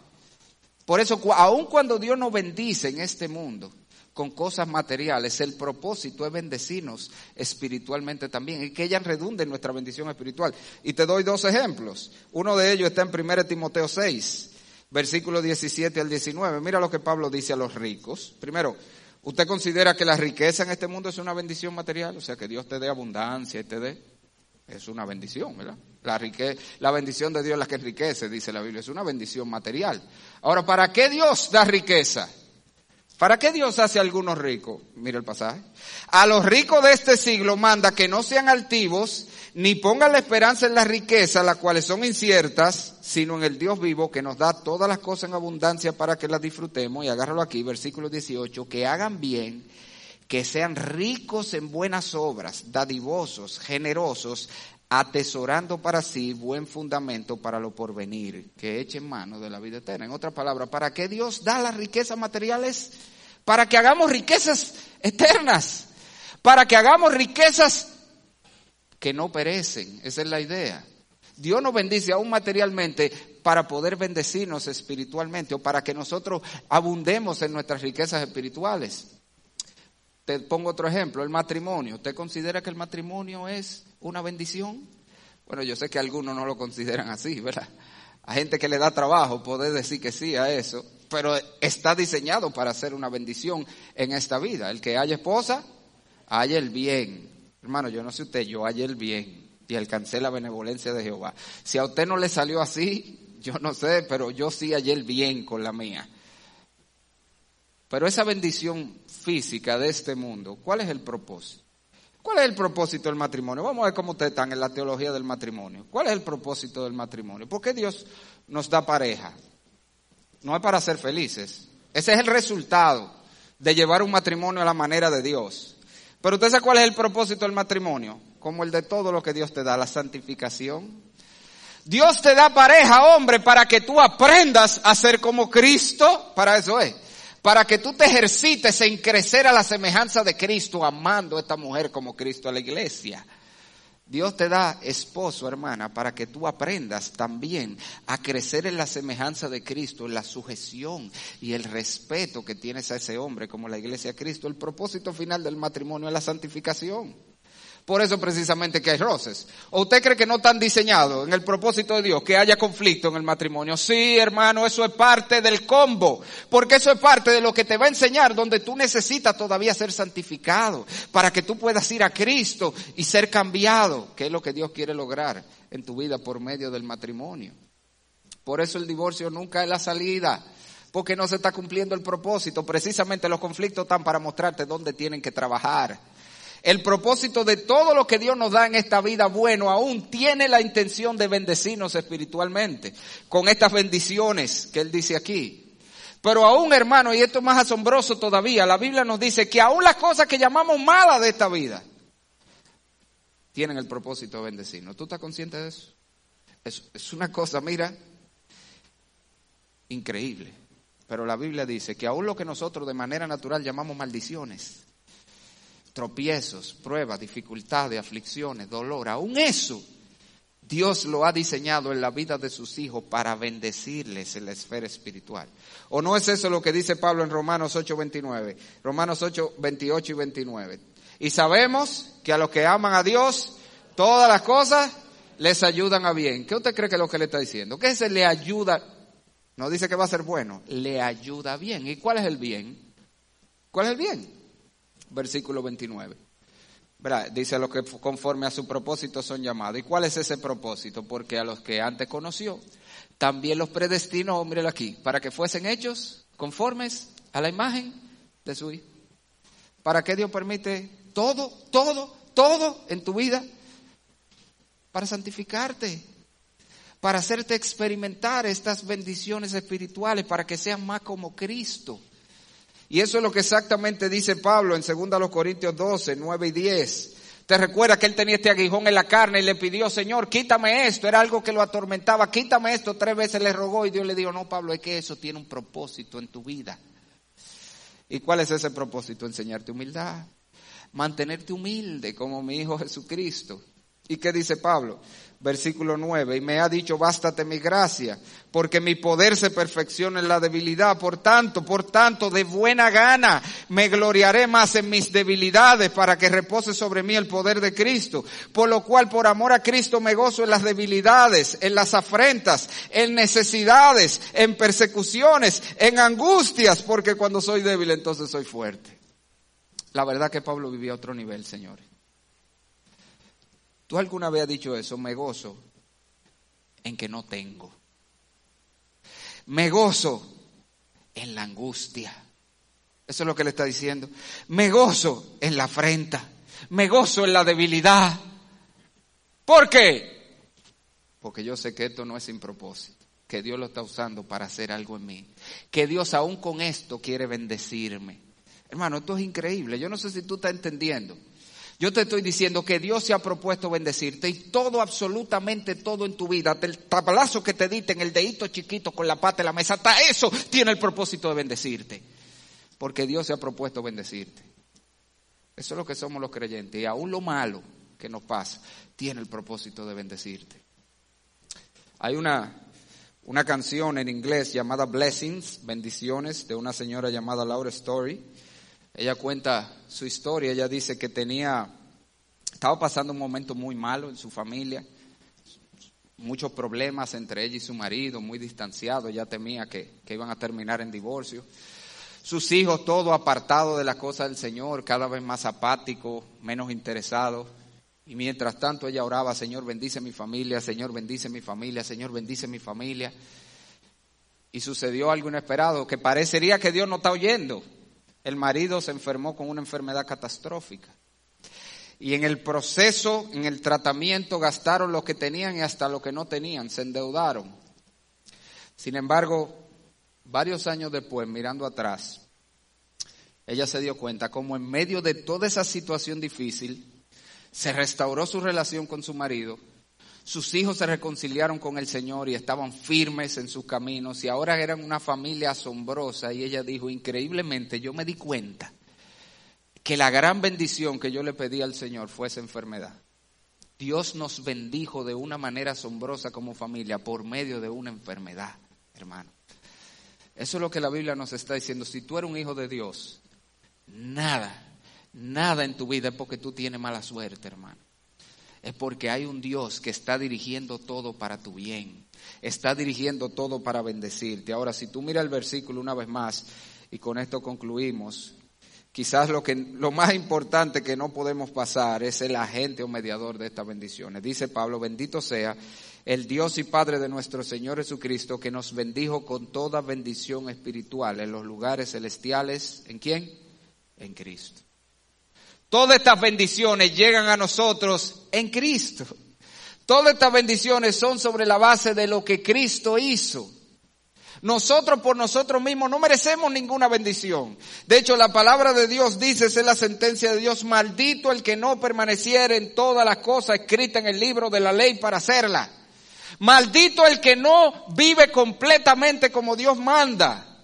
Por eso, aun cuando Dios nos bendice en este mundo con cosas materiales, el propósito es bendecirnos espiritualmente también y que ellas redunden nuestra bendición espiritual. Y te doy dos ejemplos. Uno de ellos está en 1 Timoteo 6, versículo 17 al 19. Mira lo que Pablo dice a los ricos. Primero, ¿Usted considera que la riqueza en este mundo es una bendición material? O sea, que Dios te dé abundancia y te dé. Es una bendición, ¿verdad? La, la bendición de Dios es la que enriquece, dice la Biblia. Es una bendición material. Ahora, ¿para qué Dios da riqueza? ¿Para qué Dios hace a algunos ricos? Mira el pasaje. A los ricos de este siglo manda que no sean altivos ni pongan la esperanza en las riquezas, las cuales son inciertas, sino en el Dios vivo que nos da todas las cosas en abundancia para que las disfrutemos. Y agárralo aquí, versículo 18, que hagan bien, que sean ricos en buenas obras, dadivosos, generosos, atesorando para sí buen fundamento para lo porvenir, que echen mano de la vida eterna. En otras palabras, ¿para qué Dios da las riquezas materiales? Para que hagamos riquezas eternas, para que hagamos riquezas que no perecen. Esa es la idea. Dios nos bendice aún materialmente para poder bendecirnos espiritualmente o para que nosotros abundemos en nuestras riquezas espirituales. Te pongo otro ejemplo, el matrimonio. ¿Usted considera que el matrimonio es una bendición? Bueno, yo sé que algunos no lo consideran así, ¿verdad? A gente que le da trabajo poder decir que sí a eso, pero está diseñado para ser una bendición en esta vida. El que haya esposa, haya el bien. Hermano, yo no sé usted, yo hallé el bien y alcancé la benevolencia de Jehová. Si a usted no le salió así, yo no sé, pero yo sí hallé el bien con la mía. Pero esa bendición física de este mundo, ¿cuál es el propósito? ¿Cuál es el propósito del matrimonio? Vamos a ver cómo ustedes están en la teología del matrimonio. ¿Cuál es el propósito del matrimonio? ¿Por qué Dios nos da pareja? No es para ser felices. Ese es el resultado de llevar un matrimonio a la manera de Dios. Pero usted sabe cuál es el propósito del matrimonio, como el de todo lo que Dios te da, la santificación. Dios te da pareja, hombre, para que tú aprendas a ser como Cristo, para eso es, para que tú te ejercites en crecer a la semejanza de Cristo, amando a esta mujer como Cristo a la iglesia. Dios te da esposo, hermana, para que tú aprendas también a crecer en la semejanza de Cristo, en la sujeción y el respeto que tienes a ese hombre como la iglesia de Cristo. El propósito final del matrimonio es la santificación. Por eso precisamente que hay roces. ¿O usted cree que no están diseñados en el propósito de Dios que haya conflicto en el matrimonio? Sí, hermano, eso es parte del combo. Porque eso es parte de lo que te va a enseñar donde tú necesitas todavía ser santificado. Para que tú puedas ir a Cristo y ser cambiado. Que es lo que Dios quiere lograr en tu vida por medio del matrimonio. Por eso el divorcio nunca es la salida. Porque no se está cumpliendo el propósito. Precisamente los conflictos están para mostrarte dónde tienen que trabajar el propósito de todo lo que Dios nos da en esta vida bueno aún tiene la intención de bendecirnos espiritualmente con estas bendiciones que Él dice aquí. Pero aún, hermano, y esto es más asombroso todavía, la Biblia nos dice que aún las cosas que llamamos malas de esta vida tienen el propósito de bendecirnos. ¿Tú estás consciente de eso? Es, es una cosa, mira, increíble. Pero la Biblia dice que aún lo que nosotros de manera natural llamamos maldiciones, tropiezos, pruebas, dificultades, aflicciones, dolor, aún eso, Dios lo ha diseñado en la vida de sus hijos para bendecirles en la esfera espiritual. ¿O no es eso lo que dice Pablo en Romanos 8, 29? Romanos 8, 28 y 29. Y sabemos que a los que aman a Dios, todas las cosas les ayudan a bien. ¿Qué usted cree que es lo que le está diciendo? ¿Qué se le ayuda? No dice que va a ser bueno, le ayuda bien. ¿Y cuál es el bien? ¿Cuál es el bien? Versículo 29. Dice a los que conforme a su propósito son llamados. ¿Y cuál es ese propósito? Porque a los que antes conoció, también los predestinó, míralo aquí, para que fuesen hechos conformes a la imagen de su Hijo. ¿Para qué Dios permite todo, todo, todo en tu vida? Para santificarte, para hacerte experimentar estas bendiciones espirituales, para que sean más como Cristo. Y eso es lo que exactamente dice Pablo en 2 Corintios 12, 9 y 10. Te recuerda que él tenía este aguijón en la carne y le pidió, Señor, quítame esto. Era algo que lo atormentaba, quítame esto. Tres veces le rogó y Dios le dijo, no, Pablo, es que eso tiene un propósito en tu vida. ¿Y cuál es ese propósito? Enseñarte humildad, mantenerte humilde como mi Hijo Jesucristo. ¿Y qué dice Pablo? Versículo 9, y me ha dicho, bástate mi gracia, porque mi poder se perfecciona en la debilidad. Por tanto, por tanto, de buena gana me gloriaré más en mis debilidades para que repose sobre mí el poder de Cristo. Por lo cual, por amor a Cristo, me gozo en las debilidades, en las afrentas, en necesidades, en persecuciones, en angustias, porque cuando soy débil, entonces soy fuerte. La verdad que Pablo vivía otro nivel, señores. ¿Tú alguna vez has dicho eso? Me gozo en que no tengo. Me gozo en la angustia. Eso es lo que le está diciendo. Me gozo en la afrenta. Me gozo en la debilidad. ¿Por qué? Porque yo sé que esto no es sin propósito. Que Dios lo está usando para hacer algo en mí. Que Dios aún con esto quiere bendecirme. Hermano, esto es increíble. Yo no sé si tú estás entendiendo. Yo te estoy diciendo que Dios se ha propuesto bendecirte y todo, absolutamente todo en tu vida, el tablazo que te diste en el dedito chiquito con la pata de la mesa, hasta eso tiene el propósito de bendecirte. Porque Dios se ha propuesto bendecirte. Eso es lo que somos los creyentes. Y aún lo malo que nos pasa tiene el propósito de bendecirte. Hay una, una canción en inglés llamada Blessings, bendiciones, de una señora llamada Laura Story ella cuenta su historia, ella dice que tenía, estaba pasando un momento muy malo en su familia, muchos problemas entre ella y su marido, muy distanciados, ella temía que, que iban a terminar en divorcio. Sus hijos todos apartados de las cosas del Señor, cada vez más apáticos, menos interesados. Y mientras tanto ella oraba, Señor bendice mi familia, Señor bendice mi familia, Señor bendice mi familia. Y sucedió algo inesperado, que parecería que Dios no está oyendo el marido se enfermó con una enfermedad catastrófica. Y en el proceso, en el tratamiento, gastaron lo que tenían y hasta lo que no tenían, se endeudaron. Sin embargo, varios años después, mirando atrás, ella se dio cuenta como en medio de toda esa situación difícil, se restauró su relación con su marido sus hijos se reconciliaron con el Señor y estaban firmes en sus caminos y ahora eran una familia asombrosa y ella dijo, increíblemente yo me di cuenta que la gran bendición que yo le pedí al Señor fue esa enfermedad. Dios nos bendijo de una manera asombrosa como familia por medio de una enfermedad, hermano. Eso es lo que la Biblia nos está diciendo. Si tú eres un hijo de Dios, nada, nada en tu vida es porque tú tienes mala suerte, hermano. Es porque hay un Dios que está dirigiendo todo para tu bien. Está dirigiendo todo para bendecirte. Ahora, si tú miras el versículo una vez más, y con esto concluimos, quizás lo, que, lo más importante que no podemos pasar es el agente o mediador de estas bendiciones. Dice Pablo, bendito sea el Dios y Padre de nuestro Señor Jesucristo, que nos bendijo con toda bendición espiritual en los lugares celestiales. ¿En quién? En Cristo. Todas estas bendiciones llegan a nosotros en Cristo. Todas estas bendiciones son sobre la base de lo que Cristo hizo. Nosotros por nosotros mismos no merecemos ninguna bendición. De hecho, la palabra de Dios dice, es la sentencia de Dios, maldito el que no permaneciera en todas las cosas escritas en el libro de la ley para hacerla. Maldito el que no vive completamente como Dios manda.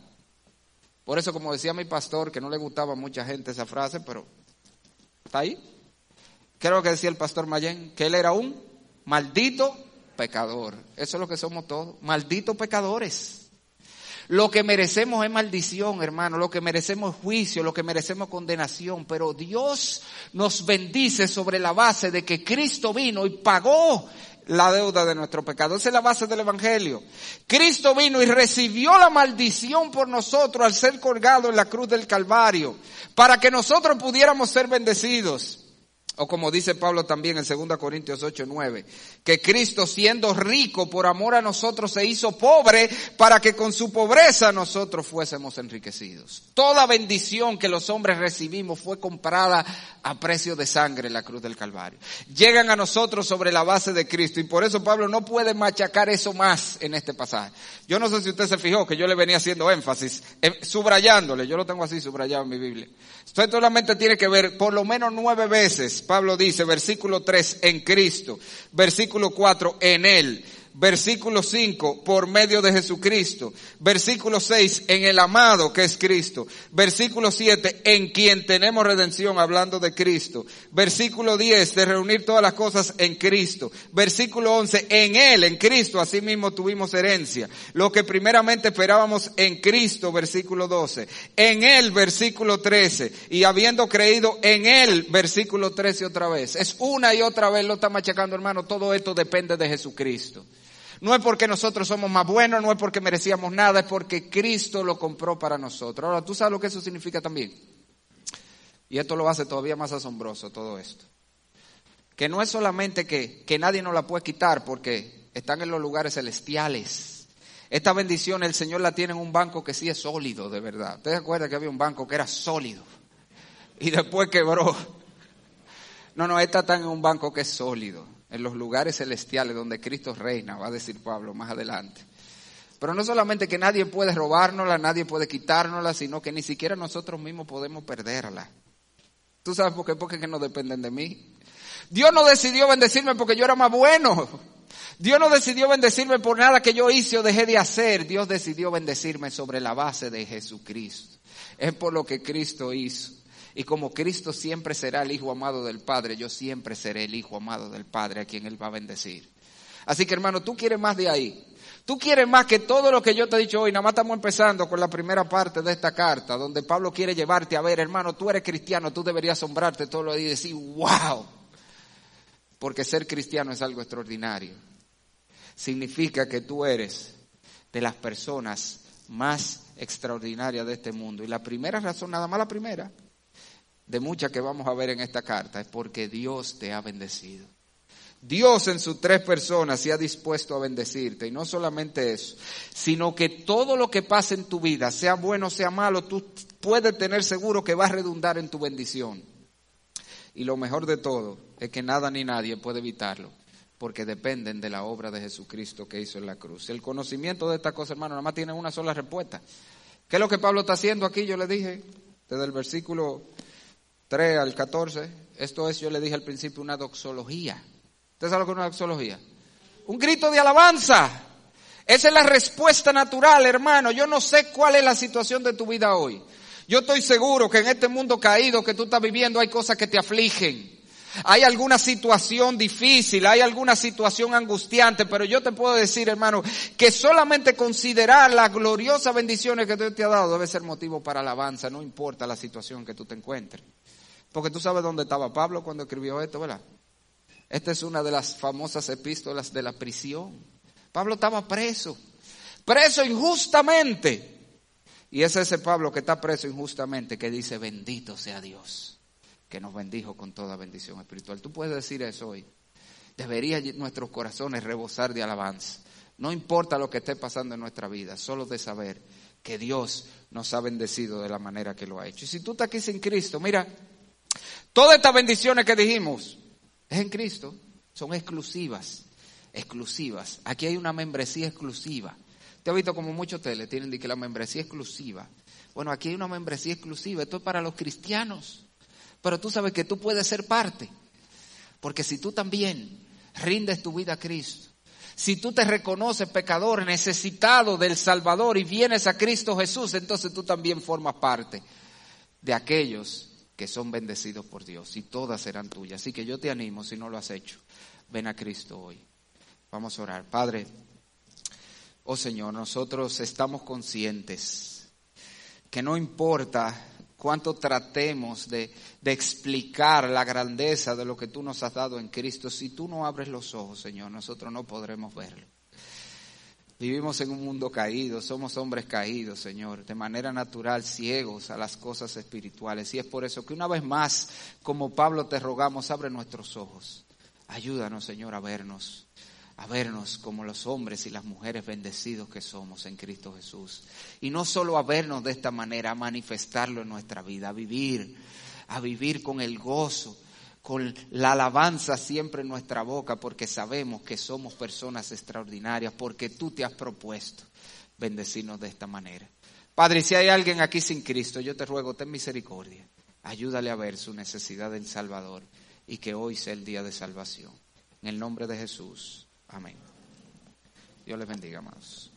Por eso, como decía mi pastor, que no le gustaba a mucha gente esa frase, pero ¿Está ahí? Creo que decía el pastor Mayen, que él era un maldito pecador. Eso es lo que somos todos, malditos pecadores. Lo que merecemos es maldición, hermano, lo que merecemos es juicio, lo que merecemos es condenación, pero Dios nos bendice sobre la base de que Cristo vino y pagó la deuda de nuestro pecado. Esa es la base del Evangelio. Cristo vino y recibió la maldición por nosotros al ser colgado en la cruz del Calvario, para que nosotros pudiéramos ser bendecidos. O como dice Pablo también en 2 Corintios 8, 9, que Cristo siendo rico por amor a nosotros se hizo pobre para que con su pobreza nosotros fuésemos enriquecidos. Toda bendición que los hombres recibimos fue comprada a precio de sangre en la cruz del Calvario. Llegan a nosotros sobre la base de Cristo y por eso Pablo no puede machacar eso más en este pasaje. Yo no sé si usted se fijó que yo le venía haciendo énfasis, eh, subrayándole, yo lo tengo así subrayado en mi Biblia. Usted solamente tiene que ver por lo menos nueve veces, Pablo dice, versículo 3, en Cristo, versículo 4, en Él, Versículo 5, por medio de Jesucristo. Versículo 6, en el amado que es Cristo. Versículo 7, en quien tenemos redención hablando de Cristo. Versículo 10, de reunir todas las cosas en Cristo. Versículo 11, en Él, en Cristo, asimismo tuvimos herencia. Lo que primeramente esperábamos en Cristo, versículo 12. En Él, versículo 13. Y habiendo creído en Él, versículo 13 otra vez. Es una y otra vez lo está machacando hermano. Todo esto depende de Jesucristo. No es porque nosotros somos más buenos, no es porque merecíamos nada, es porque Cristo lo compró para nosotros. Ahora, ¿tú sabes lo que eso significa también? Y esto lo hace todavía más asombroso, todo esto. Que no es solamente que, que nadie nos la puede quitar porque están en los lugares celestiales. Esta bendición el Señor la tiene en un banco que sí es sólido, de verdad. ¿Ustedes acuerdan que había un banco que era sólido? Y después quebró. No, no, esta está en un banco que es sólido en los lugares celestiales donde Cristo reina, va a decir Pablo más adelante. Pero no solamente que nadie puede robárnosla, nadie puede quitárnosla, sino que ni siquiera nosotros mismos podemos perderla. ¿Tú sabes por qué? Porque que no dependen de mí. Dios no decidió bendecirme porque yo era más bueno. Dios no decidió bendecirme por nada que yo hice o dejé de hacer. Dios decidió bendecirme sobre la base de Jesucristo. Es por lo que Cristo hizo. Y como Cristo siempre será el Hijo amado del Padre, yo siempre seré el Hijo amado del Padre a quien Él va a bendecir. Así que hermano, tú quieres más de ahí. Tú quieres más que todo lo que yo te he dicho hoy. Nada más estamos empezando con la primera parte de esta carta, donde Pablo quiere llevarte a ver, hermano, tú eres cristiano, tú deberías asombrarte todo lo y decir, wow. Porque ser cristiano es algo extraordinario. Significa que tú eres de las personas más extraordinarias de este mundo. Y la primera razón, nada más la primera, de muchas que vamos a ver en esta carta es porque Dios te ha bendecido. Dios en sus tres personas se ha dispuesto a bendecirte. Y no solamente eso, sino que todo lo que pase en tu vida, sea bueno o sea malo, tú puedes tener seguro que va a redundar en tu bendición. Y lo mejor de todo es que nada ni nadie puede evitarlo, porque dependen de la obra de Jesucristo que hizo en la cruz. El conocimiento de esta cosa, hermano, nada más tiene una sola respuesta. ¿Qué es lo que Pablo está haciendo aquí? Yo le dije, desde el versículo 3 al 14, esto es, yo le dije al principio, una doxología. ¿Usted sabe lo que es una doxología? Un grito de alabanza. Esa es la respuesta natural, hermano. Yo no sé cuál es la situación de tu vida hoy. Yo estoy seguro que en este mundo caído que tú estás viviendo hay cosas que te afligen. Hay alguna situación difícil, hay alguna situación angustiante, pero yo te puedo decir, hermano, que solamente considerar las gloriosas bendiciones que Dios te ha dado debe ser motivo para alabanza, no importa la situación que tú te encuentres. Porque tú sabes dónde estaba Pablo cuando escribió esto, ¿verdad? Esta es una de las famosas epístolas de la prisión. Pablo estaba preso, preso injustamente. Y es ese Pablo que está preso injustamente que dice, bendito sea Dios, que nos bendijo con toda bendición espiritual. Tú puedes decir eso hoy. Debería nuestros corazones rebosar de alabanza. No importa lo que esté pasando en nuestra vida, solo de saber que Dios nos ha bendecido de la manera que lo ha hecho. Y si tú estás aquí sin Cristo, mira, todas estas bendiciones que dijimos es en Cristo, son exclusivas, exclusivas. Aquí hay una membresía exclusiva. Te he visto como muchos hoteles tienen que la membresía exclusiva. Bueno, aquí hay una membresía exclusiva, esto es para los cristianos. Pero tú sabes que tú puedes ser parte. Porque si tú también rindes tu vida a Cristo, si tú te reconoces pecador, necesitado del Salvador y vienes a Cristo Jesús, entonces tú también formas parte de aquellos que son bendecidos por Dios y todas serán tuyas. Así que yo te animo, si no lo has hecho, ven a Cristo hoy. Vamos a orar. Padre, oh Señor, nosotros estamos conscientes que no importa cuánto tratemos de, de, explicar la grandeza de lo que tú nos has dado en Cristo, si tú no abres los ojos, Señor, nosotros no podremos verlo. Vivimos en un mundo caído, somos hombres caídos, Señor, de manera natural, ciegos a las cosas espirituales. Y es por eso que una vez más, como Pablo te rogamos, abre nuestros ojos. Ayúdanos, Señor, a vernos a vernos como los hombres y las mujeres bendecidos que somos en Cristo Jesús. Y no solo a vernos de esta manera, a manifestarlo en nuestra vida, a vivir, a vivir con el gozo, con la alabanza siempre en nuestra boca, porque sabemos que somos personas extraordinarias, porque tú te has propuesto bendecirnos de esta manera. Padre, si hay alguien aquí sin Cristo, yo te ruego, ten misericordia. Ayúdale a ver su necesidad del Salvador y que hoy sea el día de salvación. En el nombre de Jesús. Amén. Dios les bendiga, más.